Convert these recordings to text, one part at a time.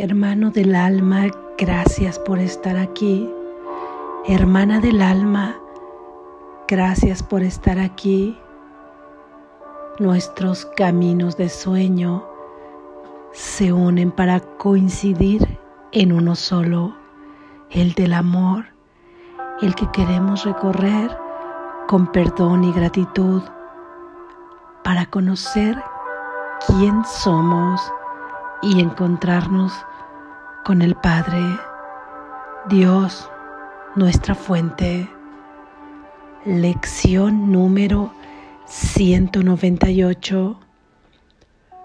Hermano del alma, gracias por estar aquí. Hermana del alma, gracias por estar aquí. Nuestros caminos de sueño se unen para coincidir en uno solo, el del amor, el que queremos recorrer con perdón y gratitud para conocer quién somos y encontrarnos con el Padre, Dios, nuestra fuente. Lección número 198.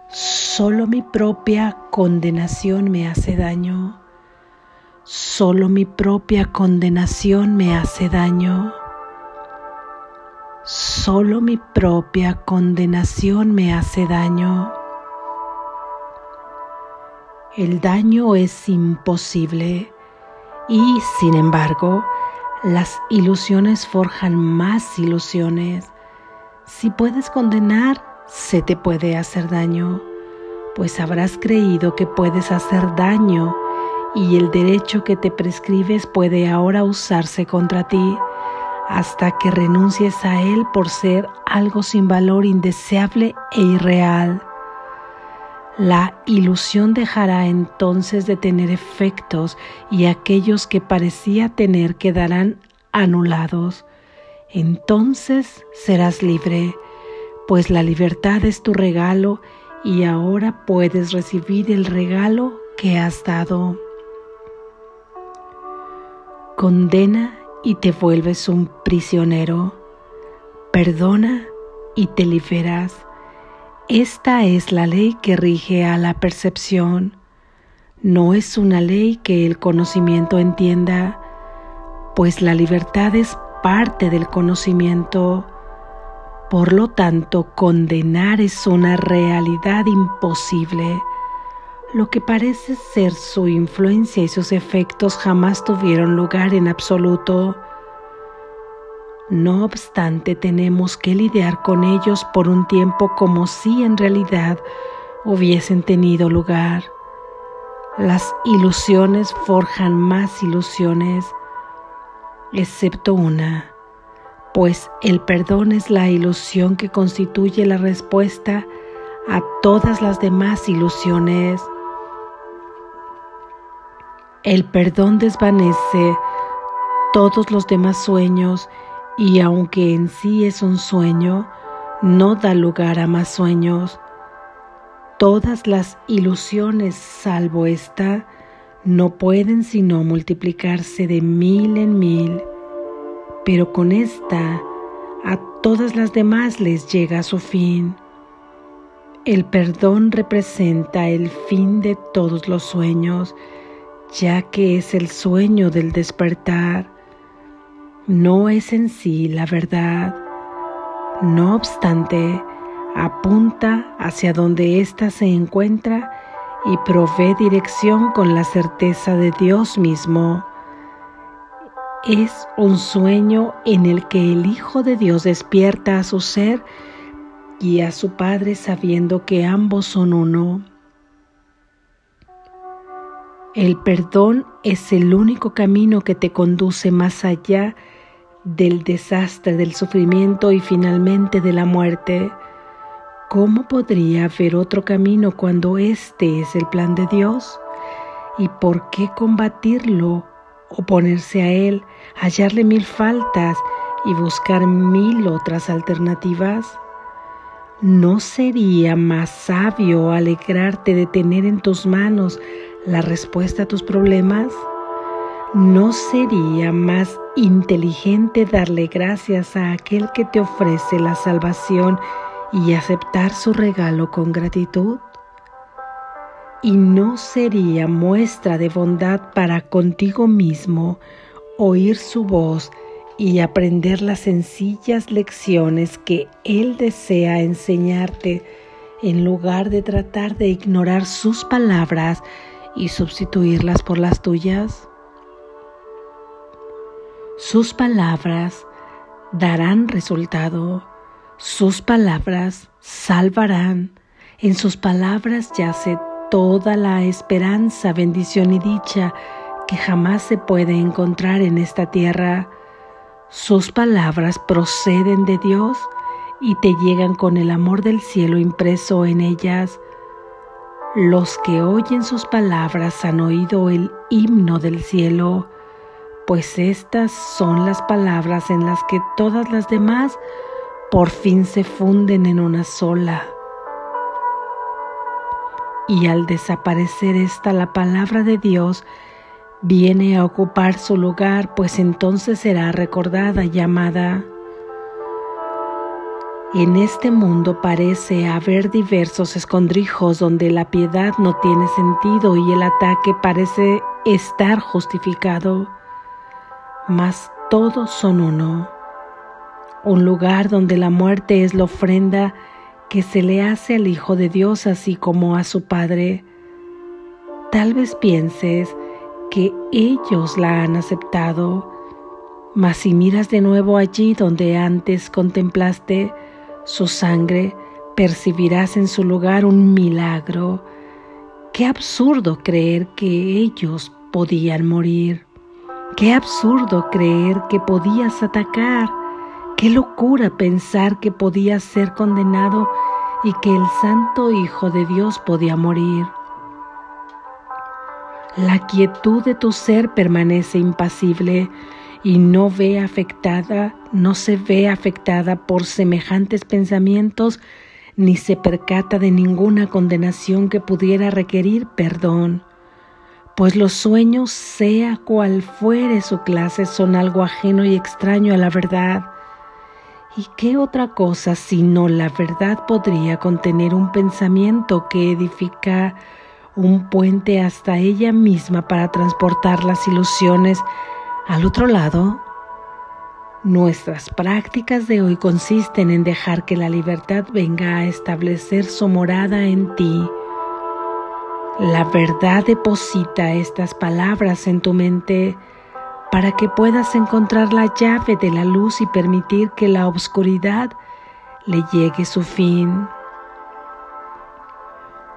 Solo mi propia condenación me hace daño. Solo mi propia condenación me hace daño. Solo mi propia condenación me hace daño. El daño es imposible y, sin embargo, las ilusiones forjan más ilusiones. Si puedes condenar, se te puede hacer daño, pues habrás creído que puedes hacer daño y el derecho que te prescribes puede ahora usarse contra ti hasta que renuncies a él por ser algo sin valor indeseable e irreal. La ilusión dejará entonces de tener efectos y aquellos que parecía tener quedarán anulados. Entonces serás libre, pues la libertad es tu regalo y ahora puedes recibir el regalo que has dado. Condena y te vuelves un prisionero. Perdona y te liberas esta es la ley que rige a la percepción. No es una ley que el conocimiento entienda, pues la libertad es parte del conocimiento. Por lo tanto, condenar es una realidad imposible. Lo que parece ser su influencia y sus efectos jamás tuvieron lugar en absoluto. No obstante, tenemos que lidiar con ellos por un tiempo como si en realidad hubiesen tenido lugar. Las ilusiones forjan más ilusiones, excepto una, pues el perdón es la ilusión que constituye la respuesta a todas las demás ilusiones. El perdón desvanece todos los demás sueños y aunque en sí es un sueño, no da lugar a más sueños. Todas las ilusiones, salvo esta, no pueden sino multiplicarse de mil en mil, pero con esta a todas las demás les llega su fin. El perdón representa el fin de todos los sueños, ya que es el sueño del despertar no es en sí la verdad. No obstante, apunta hacia donde ésta se encuentra y provee dirección con la certeza de Dios mismo. Es un sueño en el que el Hijo de Dios despierta a su ser y a su Padre sabiendo que ambos son uno. El perdón es el único camino que te conduce más allá del desastre, del sufrimiento y finalmente de la muerte. ¿Cómo podría haber otro camino cuando este es el plan de Dios? ¿Y por qué combatirlo, oponerse a él, hallarle mil faltas y buscar mil otras alternativas? ¿No sería más sabio alegrarte de tener en tus manos la respuesta a tus problemas? ¿No sería más inteligente darle gracias a aquel que te ofrece la salvación y aceptar su regalo con gratitud? ¿Y no sería muestra de bondad para contigo mismo oír su voz y aprender las sencillas lecciones que Él desea enseñarte en lugar de tratar de ignorar sus palabras y sustituirlas por las tuyas? Sus palabras darán resultado, sus palabras salvarán, en sus palabras yace toda la esperanza, bendición y dicha que jamás se puede encontrar en esta tierra. Sus palabras proceden de Dios y te llegan con el amor del cielo impreso en ellas. Los que oyen sus palabras han oído el himno del cielo, pues estas son las palabras en las que todas las demás por fin se funden en una sola. Y al desaparecer esta la palabra de Dios viene a ocupar su lugar, pues entonces será recordada, llamada. En este mundo parece haber diversos escondrijos donde la piedad no tiene sentido y el ataque parece estar justificado, mas todos son uno, un lugar donde la muerte es la ofrenda que se le hace al Hijo de Dios así como a su Padre. Tal vez pienses que ellos la han aceptado. Mas si miras de nuevo allí donde antes contemplaste su sangre, percibirás en su lugar un milagro. Qué absurdo creer que ellos podían morir. Qué absurdo creer que podías atacar. Qué locura pensar que podías ser condenado y que el Santo Hijo de Dios podía morir. La quietud de tu ser permanece impasible y no ve afectada, no se ve afectada por semejantes pensamientos ni se percata de ninguna condenación que pudiera requerir perdón, pues los sueños, sea cual fuere su clase, son algo ajeno y extraño a la verdad. ¿Y qué otra cosa sino la verdad podría contener un pensamiento que edifica un puente hasta ella misma para transportar las ilusiones al otro lado. Nuestras prácticas de hoy consisten en dejar que la libertad venga a establecer su morada en ti. La verdad deposita estas palabras en tu mente para que puedas encontrar la llave de la luz y permitir que la oscuridad le llegue su fin.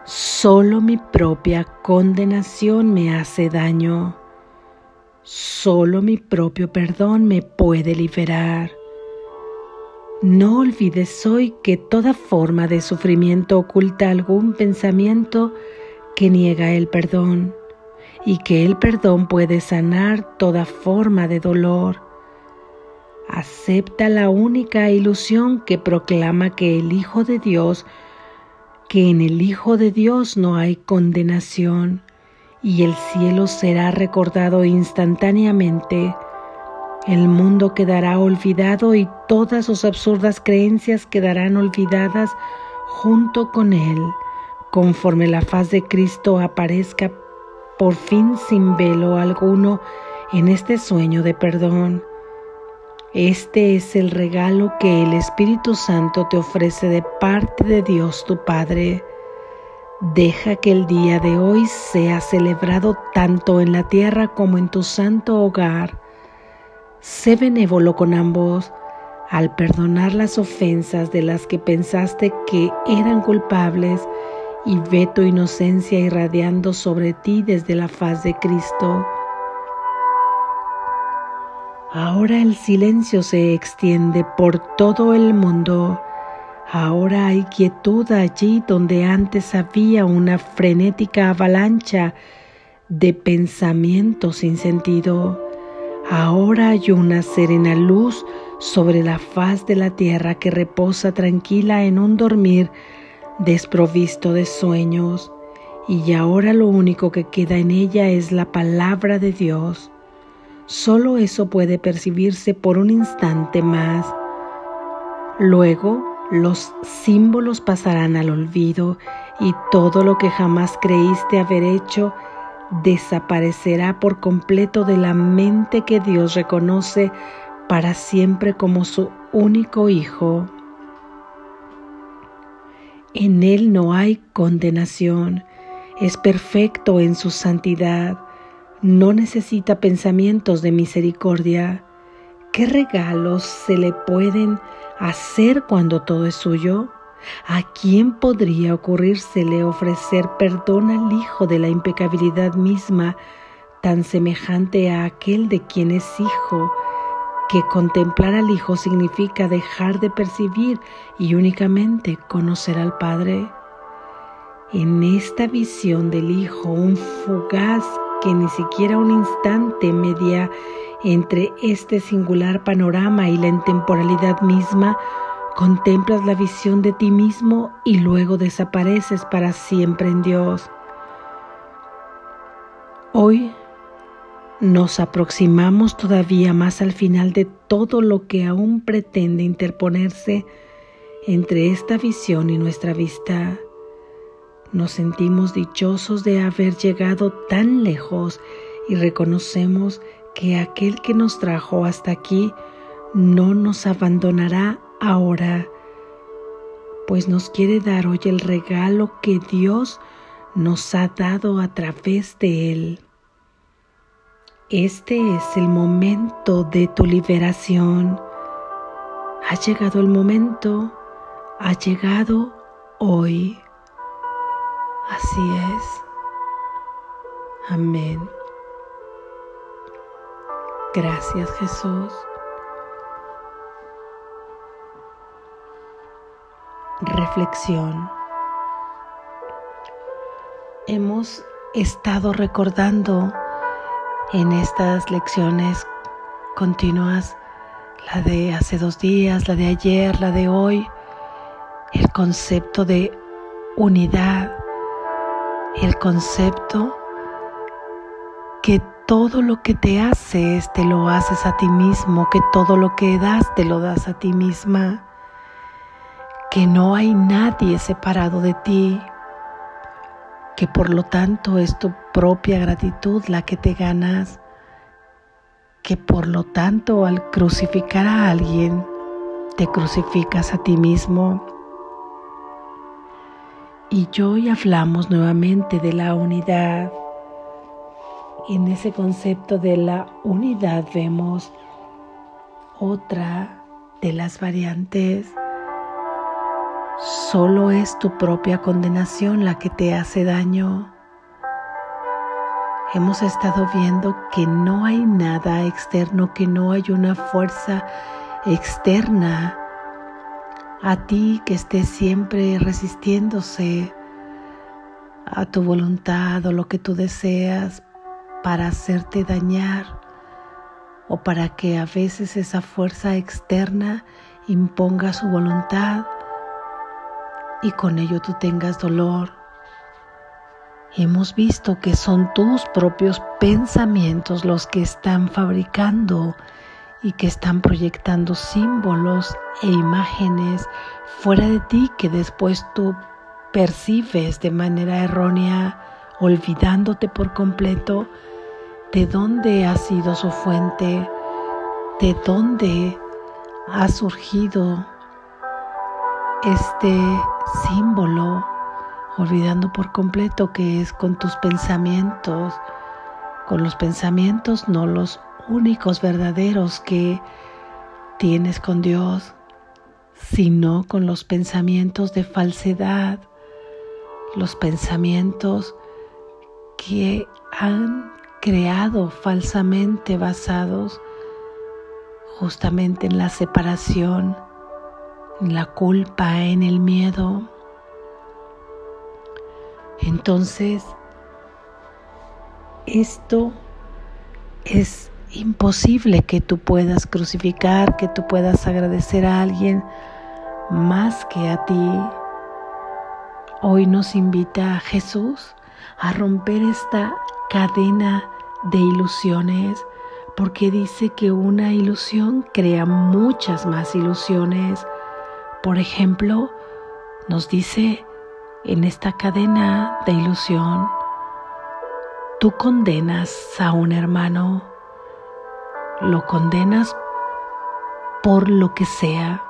Solo mi propia condenación me hace daño. Solo mi propio perdón me puede liberar. No olvides hoy que toda forma de sufrimiento oculta algún pensamiento que niega el perdón y que el perdón puede sanar toda forma de dolor. Acepta la única ilusión que proclama que el Hijo de Dios que en el Hijo de Dios no hay condenación y el cielo será recordado instantáneamente. El mundo quedará olvidado y todas sus absurdas creencias quedarán olvidadas junto con él, conforme la faz de Cristo aparezca por fin sin velo alguno en este sueño de perdón. Este es el regalo que el Espíritu Santo te ofrece de parte de Dios tu Padre. Deja que el día de hoy sea celebrado tanto en la tierra como en tu santo hogar. Sé benévolo con ambos al perdonar las ofensas de las que pensaste que eran culpables y ve tu inocencia irradiando sobre ti desde la faz de Cristo. Ahora el silencio se extiende por todo el mundo. Ahora hay quietud allí donde antes había una frenética avalancha de pensamientos sin sentido. Ahora hay una serena luz sobre la faz de la tierra que reposa tranquila en un dormir desprovisto de sueños. Y ahora lo único que queda en ella es la palabra de Dios. Solo eso puede percibirse por un instante más. Luego los símbolos pasarán al olvido y todo lo que jamás creíste haber hecho desaparecerá por completo de la mente que Dios reconoce para siempre como su único Hijo. En Él no hay condenación, es perfecto en su santidad no necesita pensamientos de misericordia. ¿Qué regalos se le pueden hacer cuando todo es suyo? ¿A quién podría ocurrírsele ofrecer perdón al Hijo de la impecabilidad misma, tan semejante a aquel de quien es Hijo, que contemplar al Hijo significa dejar de percibir y únicamente conocer al Padre? En esta visión del Hijo, un fugaz que ni siquiera un instante media entre este singular panorama y la intemporalidad misma, contemplas la visión de ti mismo y luego desapareces para siempre en Dios. Hoy nos aproximamos todavía más al final de todo lo que aún pretende interponerse entre esta visión y nuestra vista. Nos sentimos dichosos de haber llegado tan lejos y reconocemos que aquel que nos trajo hasta aquí no nos abandonará ahora, pues nos quiere dar hoy el regalo que Dios nos ha dado a través de Él. Este es el momento de tu liberación. Ha llegado el momento, ha llegado hoy. Así es. Amén. Gracias Jesús. Reflexión. Hemos estado recordando en estas lecciones continuas, la de hace dos días, la de ayer, la de hoy, el concepto de unidad, el concepto que todo lo que te haces te lo haces a ti mismo, que todo lo que das te lo das a ti misma, que no hay nadie separado de ti, que por lo tanto es tu propia gratitud la que te ganas, que por lo tanto al crucificar a alguien te crucificas a ti mismo y hoy hablamos nuevamente de la unidad. En ese concepto de la unidad vemos otra de las variantes. Solo es tu propia condenación la que te hace daño. Hemos estado viendo que no hay nada externo, que no hay una fuerza externa a ti que estés siempre resistiéndose a tu voluntad o lo que tú deseas para hacerte dañar o para que a veces esa fuerza externa imponga su voluntad y con ello tú tengas dolor. Hemos visto que son tus propios pensamientos los que están fabricando y que están proyectando símbolos e imágenes fuera de ti que después tú percibes de manera errónea, olvidándote por completo de dónde ha sido su fuente, de dónde ha surgido este símbolo, olvidando por completo que es con tus pensamientos, con los pensamientos no los únicos verdaderos que tienes con Dios, sino con los pensamientos de falsedad, los pensamientos que han creado falsamente basados justamente en la separación, en la culpa, en el miedo. Entonces, esto es imposible que tú puedas crucificar, que tú puedas agradecer a alguien más que a ti. Hoy nos invita a Jesús a romper esta cadena de ilusiones, porque dice que una ilusión crea muchas más ilusiones. Por ejemplo, nos dice en esta cadena de ilusión, tú condenas a un hermano lo condenas por lo que sea,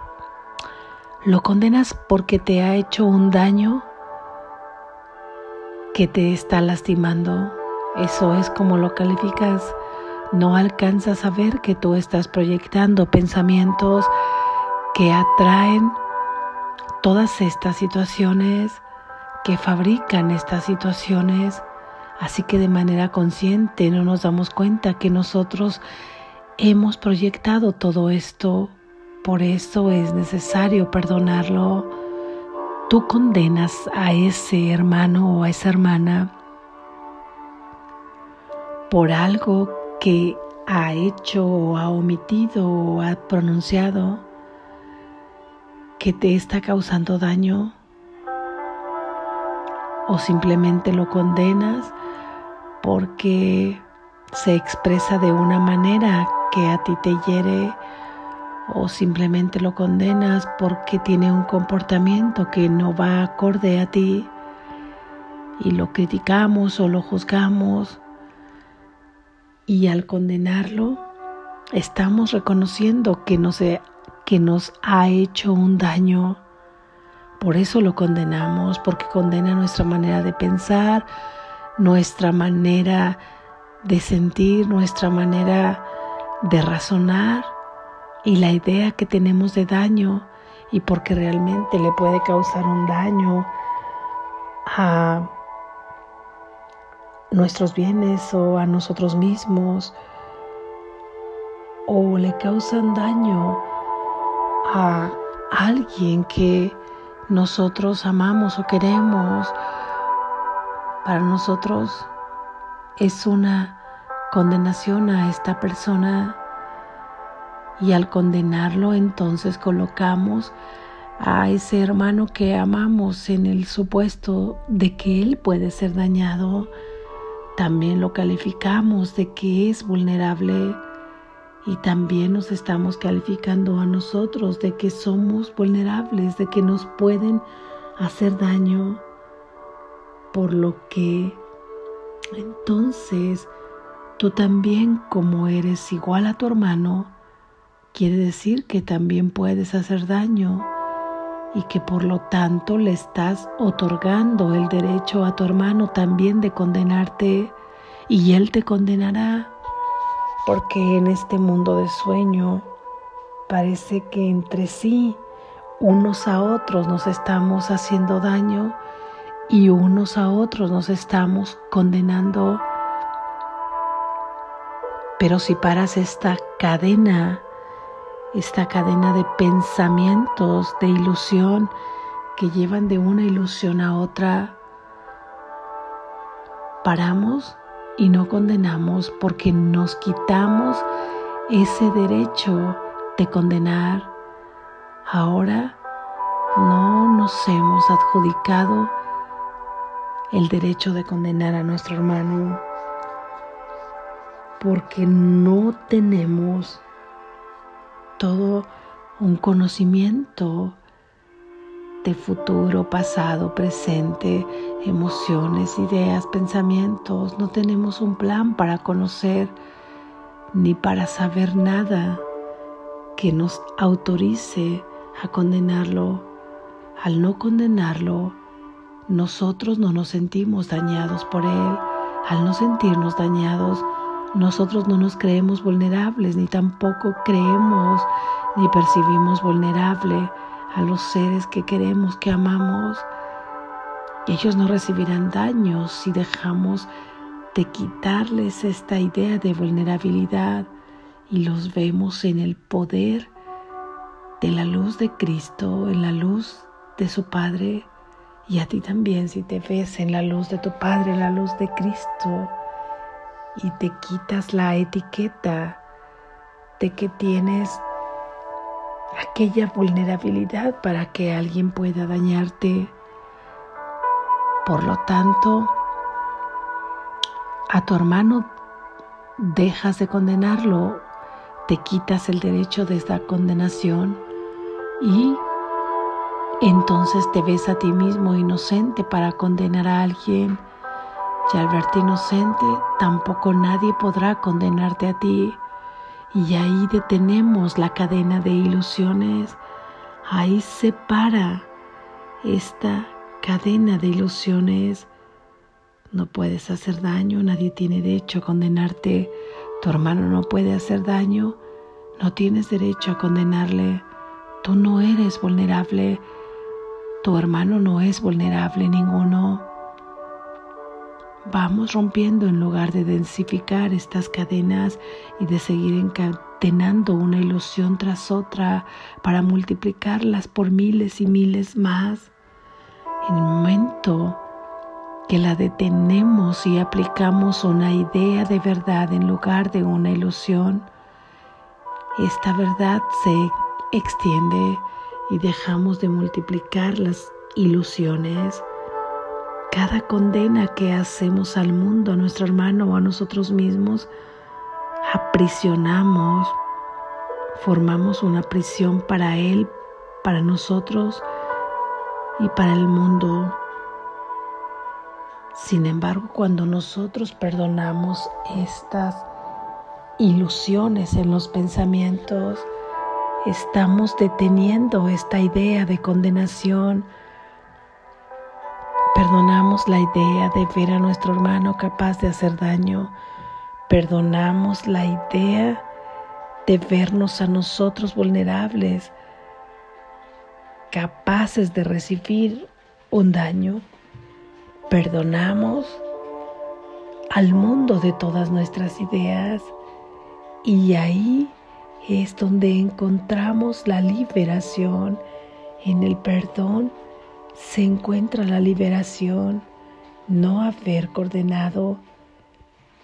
lo condenas porque te ha hecho un daño que te está lastimando. Eso es como lo calificas. No alcanzas a ver que tú estás proyectando pensamientos que atraen todas estas situaciones que fabrican estas situaciones, así que de manera consciente no nos damos cuenta que nosotros hemos proyectado todo esto, por eso es necesario perdonarlo. Tú condenas a ese hermano o a esa hermana por algo que ha hecho o ha omitido o ha pronunciado que te está causando daño o simplemente lo condenas porque se expresa de una manera que a ti te hiere o simplemente lo condenas porque tiene un comportamiento que no va acorde a ti y lo criticamos o lo juzgamos y al condenarlo estamos reconociendo que nos, que nos ha hecho un daño. Por eso lo condenamos, porque condena nuestra manera de pensar, nuestra manera de sentir, nuestra manera de razonar y la idea que tenemos de daño y porque realmente le puede causar un daño a nuestros bienes o a nosotros mismos o le causan daño a alguien que nosotros amamos o queremos, para nosotros es una condenación a esta persona y al condenarlo entonces colocamos a ese hermano que amamos en el supuesto de que él puede ser dañado, también lo calificamos de que es vulnerable y también nos estamos calificando a nosotros de que somos vulnerables, de que nos pueden hacer daño, por lo que entonces tú también como eres igual a tu hermano, quiere decir que también puedes hacer daño y que por lo tanto le estás otorgando el derecho a tu hermano también de condenarte y él te condenará porque en este mundo de sueño parece que entre sí unos a otros nos estamos haciendo daño y unos a otros nos estamos condenando. Pero si paras esta cadena esta cadena de pensamientos, de ilusión que llevan de una ilusión a otra, paramos y no condenamos porque nos quitamos ese derecho de condenar. Ahora no nos hemos adjudicado el derecho de condenar a nuestro hermano porque no tenemos todo un conocimiento futuro, pasado, presente, emociones, ideas, pensamientos. No tenemos un plan para conocer ni para saber nada que nos autorice a condenarlo. Al no condenarlo, nosotros no nos sentimos dañados por él. Al no sentirnos dañados, nosotros no nos creemos vulnerables, ni tampoco creemos ni percibimos vulnerable a los seres que queremos, que amamos. Ellos no recibirán daño si dejamos de quitarles esta idea de vulnerabilidad y los vemos en el poder de la luz de Cristo, en la luz de su Padre. Y a ti también si te ves en la luz de tu Padre, en la luz de Cristo y te quitas la etiqueta de que tienes aquella vulnerabilidad para que alguien pueda dañarte. Por lo tanto, a tu hermano dejas de condenarlo, te quitas el derecho de esta condenación y entonces te ves a ti mismo inocente para condenar a alguien y al verte inocente, tampoco nadie podrá condenarte a ti. Y ahí detenemos la cadena de ilusiones. Ahí se para esta cadena de ilusiones. No puedes hacer daño, nadie tiene derecho a condenarte. Tu hermano no puede hacer daño, no tienes derecho a condenarle. Tú no eres vulnerable. Tu hermano no es vulnerable ninguno. Vamos rompiendo en lugar de densificar estas cadenas y de seguir encadenando una ilusión tras otra para multiplicarlas por miles y miles más. En el momento que la detenemos y aplicamos una idea de verdad en lugar de una ilusión, esta verdad se extiende y dejamos de multiplicar las ilusiones. Cada condena que hacemos al mundo, a nuestro hermano o a nosotros mismos, aprisionamos, formamos una prisión para él, para nosotros y para el mundo. Sin embargo, cuando nosotros perdonamos estas ilusiones en los pensamientos, estamos deteniendo esta idea de condenación. Perdonamos la idea de ver a nuestro hermano capaz de hacer daño. Perdonamos la idea de vernos a nosotros vulnerables, capaces de recibir un daño. Perdonamos al mundo de todas nuestras ideas y ahí es donde encontramos la liberación. En el perdón se encuentra la liberación, no haber coordenado.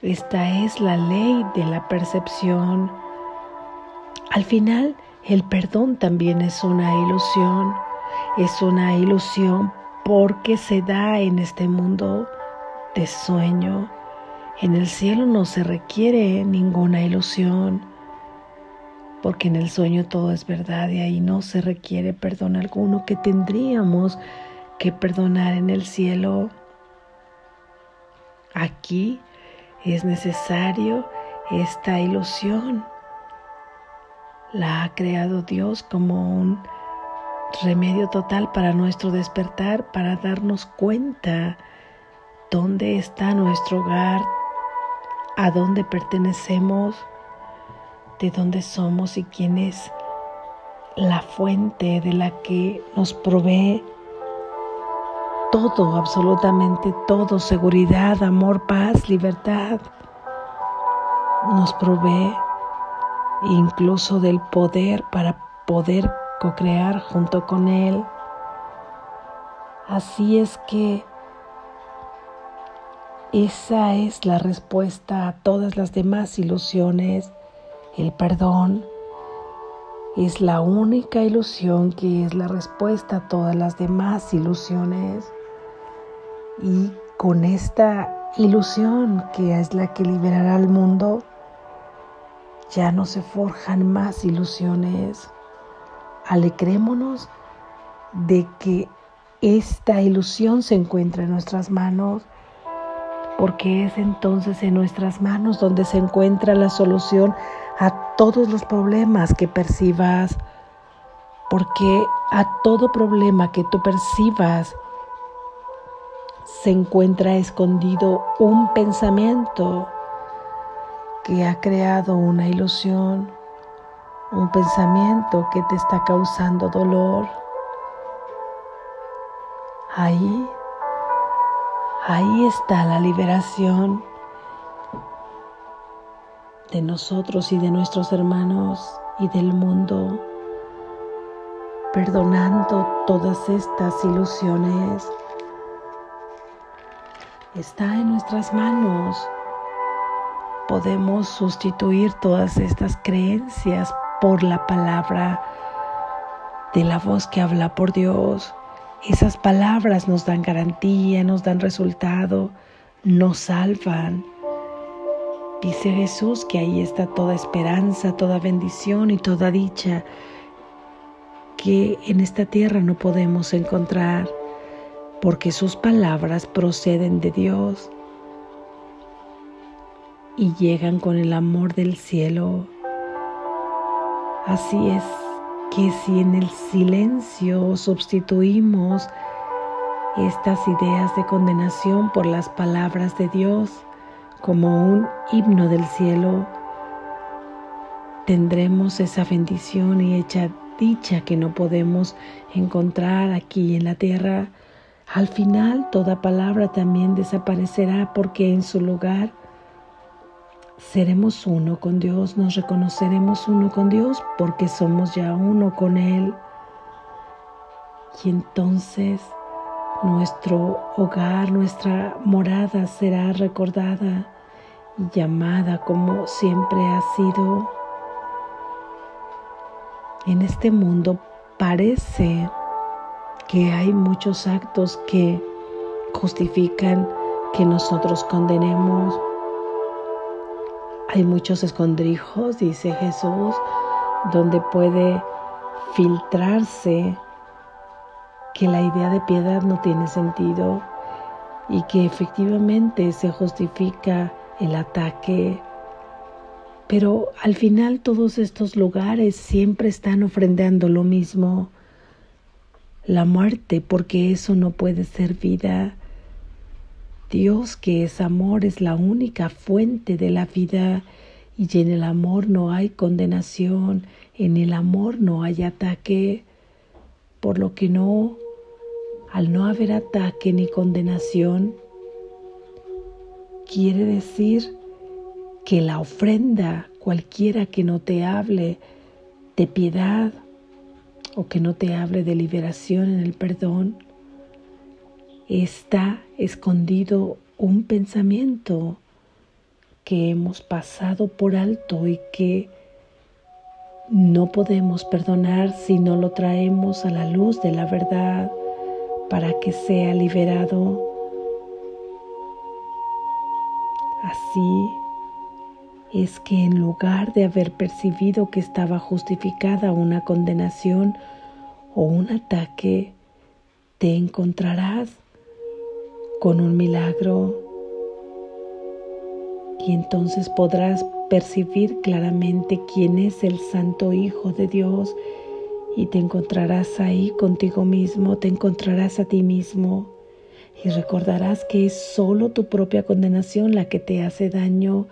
Esta es la ley de la percepción. Al final, el perdón también es una ilusión. Es una ilusión porque se da en este mundo de sueño en el cielo no se requiere ninguna ilusión, porque en el sueño todo es verdad y ahí no se requiere perdón alguno que tendríamos que perdonar en el cielo. Aquí es necesario esta ilusión. La ha creado Dios como un remedio total para nuestro despertar, para darnos cuenta dónde está nuestro hogar, a dónde pertenecemos, de dónde somos y quién es la fuente de la que nos provee todo, absolutamente todo, seguridad, amor, paz, libertad. Nos provee incluso del poder para poder co-crear junto con Él. Así es que esa es la respuesta a todas las demás ilusiones. El perdón es la única ilusión que es la respuesta a todas las demás ilusiones. Y con esta ilusión que es la que liberará al mundo, ya no se forjan más ilusiones. Alegrémonos de que esta ilusión se encuentra en nuestras manos porque es entonces en nuestras manos donde se encuentra la solución a todos los problemas que percibas, porque a todo problema que tú percibas se encuentra escondido un pensamiento que ha creado una ilusión, un pensamiento que te está causando dolor. Ahí Ahí está la liberación de nosotros y de nuestros hermanos y del mundo, perdonando todas estas ilusiones. Está en nuestras manos. Podemos sustituir todas estas creencias por la palabra de la voz que habla por Dios esas palabras nos dan garantía, nos dan resultado, nos salvan. Dice Jesús que ahí está toda esperanza, toda bendición y toda dicha que en esta tierra no podemos encontrar, porque sus palabras proceden de Dios y llegan con el amor del cielo. Así es que si en el silencio sustituimos estas ideas de condenación por las palabras de Dios como un himno del cielo, tendremos esa bendición y hecha dicha que no podemos encontrar aquí en la tierra, al final toda palabra también desaparecerá porque en su lugar seremos uno con Dios, nos reconoceremos uno con Dios porque somos ya uno con Él. Y entonces nuestro hogar, nuestra morada será recordada y llamada como siempre ha sido. En este mundo parece que hay muchos actos que justifican que nosotros condenemos. Hay muchos escondrijos, dice Jesús, donde puede filtrarse que la idea de piedad no tiene sentido y que efectivamente se justifica el ataque. Pero al final todos estos lugares siempre están ofrendando lo mismo, la muerte, porque eso no puede ser vida. Dios que es amor es la única fuente de la vida y en el amor no hay condenación, en el amor no hay ataque, por lo que no al no haber ataque ni condenación, quiere decir que la ofrenda, cualquiera que no te hable de piedad o que no te hable de liberación en el perdón, está escondido un pensamiento que hemos pasado por alto y que no podemos perdonar si no lo traemos a la luz de la verdad para que sea liberado. Así es que en lugar de haber percibido que estaba justificada una condenación o un ataque, te encontrarás con un milagro y entonces podrás percibir claramente quién es el Santo Hijo de Dios y te encontrarás ahí contigo mismo, te encontrarás a ti mismo y recordarás que es solo tu propia condenación la que te hace daño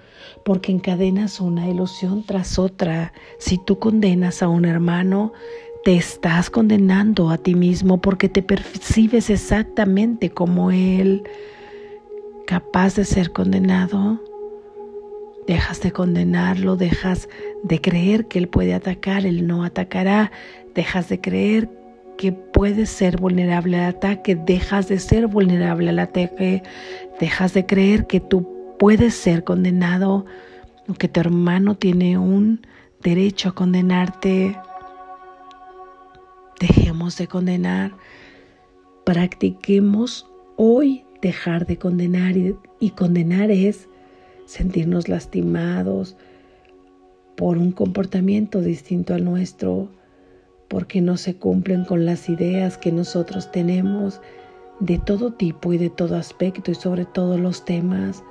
porque encadenas una ilusión tras otra. Si tú condenas a un hermano, te estás condenando a ti mismo porque te percibes exactamente como él, capaz de ser condenado. Dejas de condenarlo, dejas de creer que él puede atacar, él no atacará, dejas de creer que puedes ser vulnerable al ataque, dejas de ser vulnerable al ataque, dejas de creer que tú puedes ser condenado o que tu hermano tiene un derecho a condenarte. Dejemos de condenar, practiquemos hoy dejar de condenar y, y condenar es sentirnos lastimados por un comportamiento distinto al nuestro, porque no se cumplen con las ideas que nosotros tenemos de todo tipo y de todo aspecto y sobre todos los temas,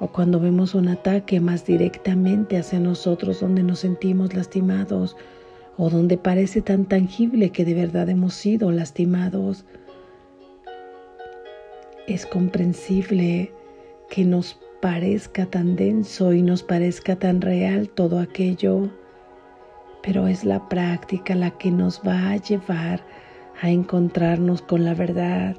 o cuando vemos un ataque más directamente hacia nosotros donde nos sentimos lastimados, o donde parece tan tangible que de verdad hemos sido lastimados. Es comprensible que nos parezca tan denso y nos parezca tan real todo aquello pero es la práctica la que nos va a llevar a encontrarnos con la verdad.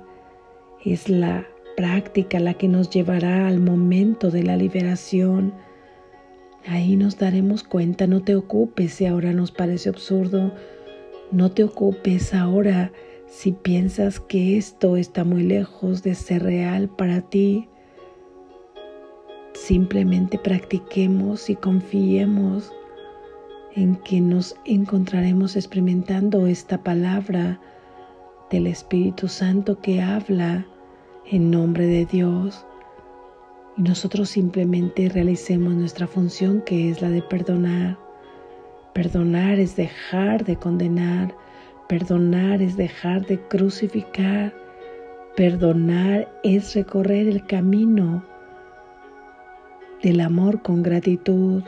Es la práctica la que nos llevará al momento de la liberación. Ahí nos daremos cuenta, no te ocupes si ahora nos parece absurdo, no te ocupes ahora si piensas que esto está muy lejos de ser real para ti. Simplemente practiquemos y confiemos en que nos encontraremos experimentando esta palabra del Espíritu Santo que habla en nombre de Dios. Y nosotros simplemente realicemos nuestra función que es la de perdonar. Perdonar es dejar de condenar, perdonar es dejar de crucificar, perdonar es recorrer el camino del amor con gratitud,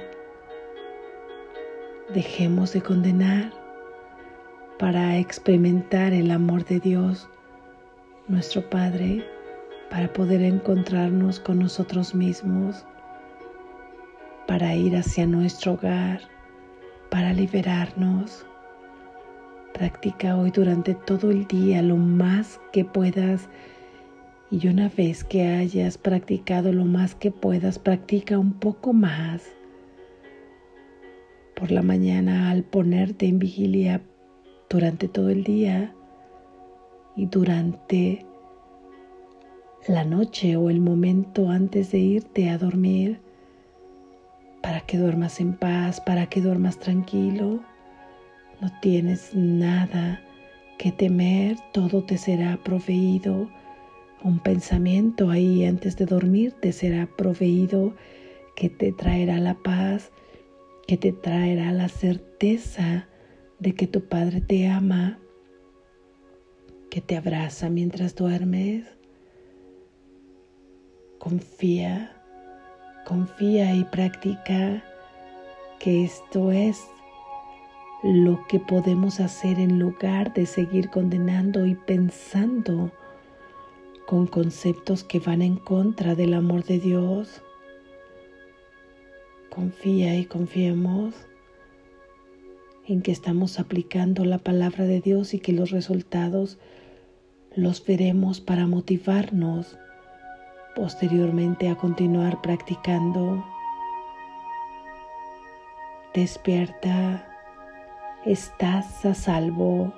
Dejemos de condenar para experimentar el amor de Dios, nuestro Padre, para poder encontrarnos con nosotros mismos, para ir hacia nuestro hogar, para liberarnos, Practica hoy durante todo el día lo más que puedas y una vez que hayas practicado lo más que puedas, practica un poco más. Por la mañana al ponerte en vigilia durante todo el día y durante la noche o el momento antes de irte a dormir para que duermas en paz, para que duermas tranquilo. No tienes nada que temer, todo te será proveído. Un pensamiento ahí antes de dormir te será proveído que te traerá la paz, que te traerá la certeza de que tu Padre te ama, que te abraza mientras duermes. Confía, confía y practica que esto es lo que podemos hacer en lugar de seguir condenando y pensando con conceptos que van en contra del amor de Dios. Confía y confiemos en que estamos aplicando la palabra de Dios y que los resultados los veremos para motivarnos posteriormente a continuar practicando. Despierta, estás a salvo.